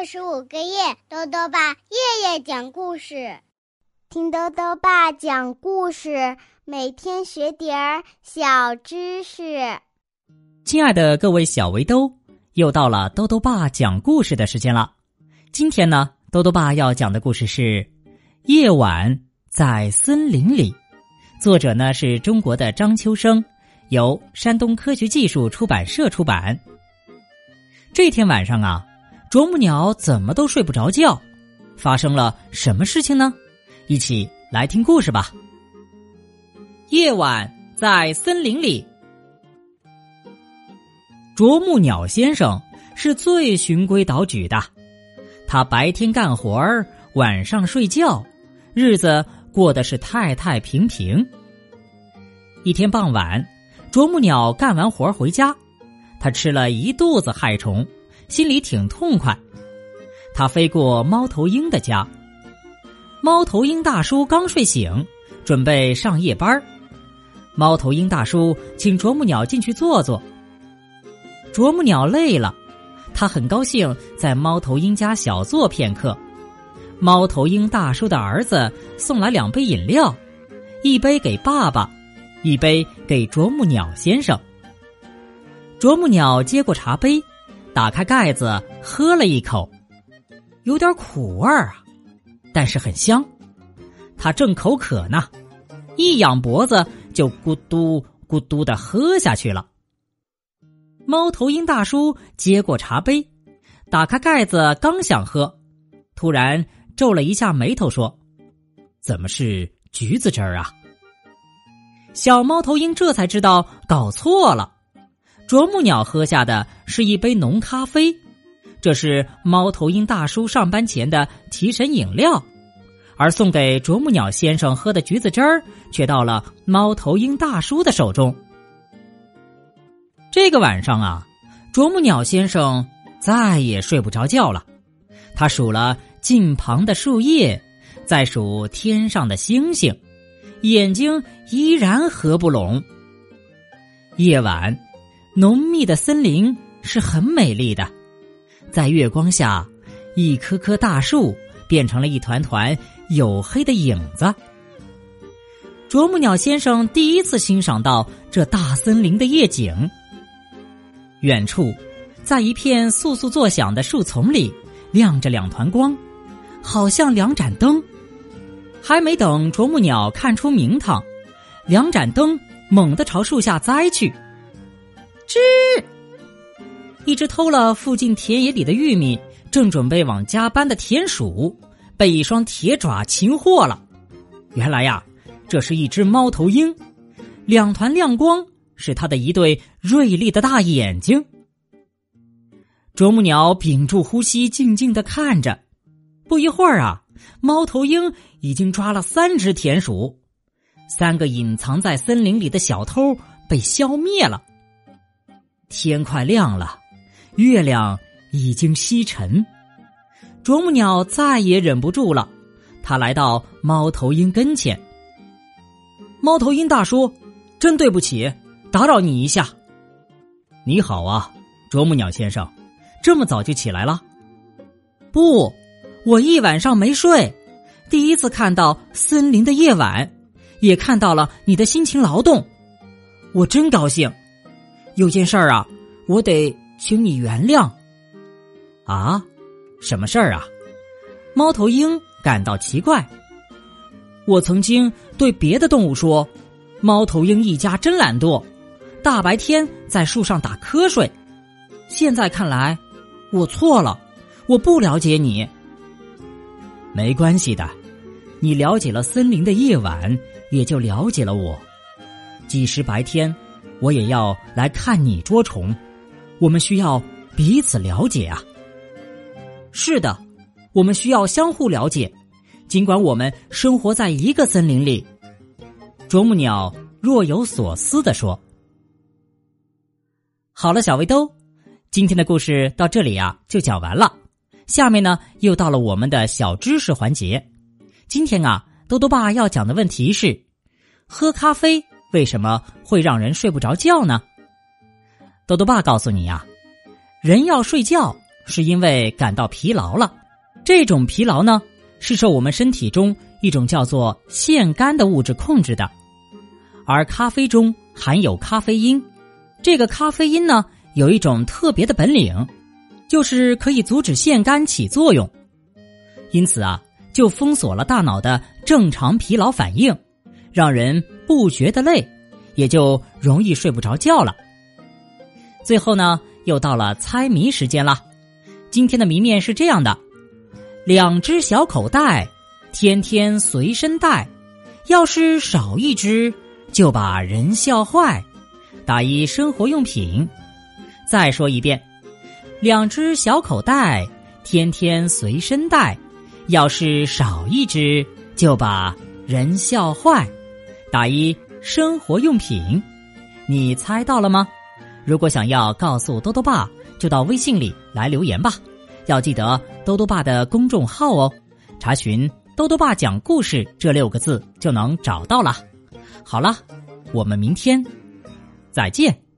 二十五个夜，豆豆爸夜夜讲故事，听豆豆爸讲故事，每天学点儿小知识。亲爱的各位小围兜，又到了豆豆爸讲故事的时间了。今天呢，豆豆爸要讲的故事是《夜晚在森林里》，作者呢是中国的张秋生，由山东科学技术出版社出版。这天晚上啊。啄木鸟怎么都睡不着觉，发生了什么事情呢？一起来听故事吧。夜晚在森林里，啄木鸟先生是最循规蹈矩的，他白天干活儿，晚上睡觉，日子过得是太太平平。一天傍晚，啄木鸟干完活回家，他吃了一肚子害虫。心里挺痛快，他飞过猫头鹰的家。猫头鹰大叔刚睡醒，准备上夜班。猫头鹰大叔请啄木鸟进去坐坐。啄木鸟累了，他很高兴在猫头鹰家小坐片刻。猫头鹰大叔的儿子送来两杯饮料，一杯给爸爸，一杯给啄木鸟先生。啄木鸟接过茶杯。打开盖子，喝了一口，有点苦味儿啊，但是很香。他正口渴呢，一仰脖子就咕嘟咕嘟的喝下去了。猫头鹰大叔接过茶杯，打开盖子，刚想喝，突然皱了一下眉头，说：“怎么是橘子汁儿啊？”小猫头鹰这才知道搞错了。啄木鸟喝下的是一杯浓咖啡，这是猫头鹰大叔上班前的提神饮料，而送给啄木鸟先生喝的橘子汁儿却到了猫头鹰大叔的手中。这个晚上啊，啄木鸟先生再也睡不着觉了，他数了近旁的树叶，再数天上的星星，眼睛依然合不拢。夜晚。浓密的森林是很美丽的，在月光下，一棵棵大树变成了一团团黝黑的影子。啄木鸟先生第一次欣赏到这大森林的夜景。远处，在一片簌簌作响的树丛里，亮着两团光，好像两盏灯。还没等啄木鸟看出名堂，两盏灯猛地朝树下栽去。吱！一只偷了附近田野里的玉米，正准备往家搬的田鼠，被一双铁爪擒获了。原来呀，这是一只猫头鹰，两团亮光是它的一对锐利的大眼睛。啄木鸟屏住呼吸，静静的看着。不一会儿啊，猫头鹰已经抓了三只田鼠，三个隐藏在森林里的小偷被消灭了。天快亮了，月亮已经西沉，啄木鸟再也忍不住了，他来到猫头鹰跟前。猫头鹰大叔，真对不起，打扰你一下。你好啊，啄木鸟先生，这么早就起来了？不，我一晚上没睡，第一次看到森林的夜晚，也看到了你的辛勤劳动，我真高兴。有件事儿啊，我得请你原谅。啊，什么事儿啊？猫头鹰感到奇怪。我曾经对别的动物说：“猫头鹰一家真懒惰，大白天在树上打瞌睡。”现在看来，我错了，我不了解你。没关系的，你了解了森林的夜晚，也就了解了我。即使白天。我也要来看你捉虫，我们需要彼此了解啊。是的，我们需要相互了解，尽管我们生活在一个森林里。啄木鸟若有所思的说：“好了，小围兜，今天的故事到这里呀就讲完了。下面呢又到了我们的小知识环节。今天啊，多多爸要讲的问题是：喝咖啡。”为什么会让人睡不着觉呢？豆豆爸告诉你呀，人要睡觉，是因为感到疲劳了。这种疲劳呢，是受我们身体中一种叫做腺苷的物质控制的。而咖啡中含有咖啡因，这个咖啡因呢，有一种特别的本领，就是可以阻止腺苷起作用。因此啊，就封锁了大脑的正常疲劳反应，让人不觉得累，也就容易睡不着觉了。最后呢，又到了猜谜时间了。今天的谜面是这样的：两只小口袋，天天随身带，要是少一只。就把人笑坏，打一生活用品。再说一遍，两只小口袋，天天随身带，要是少一只，就把人笑坏，打一生活用品。你猜到了吗？如果想要告诉多多爸，就到微信里来留言吧。要记得多多爸的公众号哦，查询“多多爸讲故事”这六个字就能找到了。好了，我们明天再见。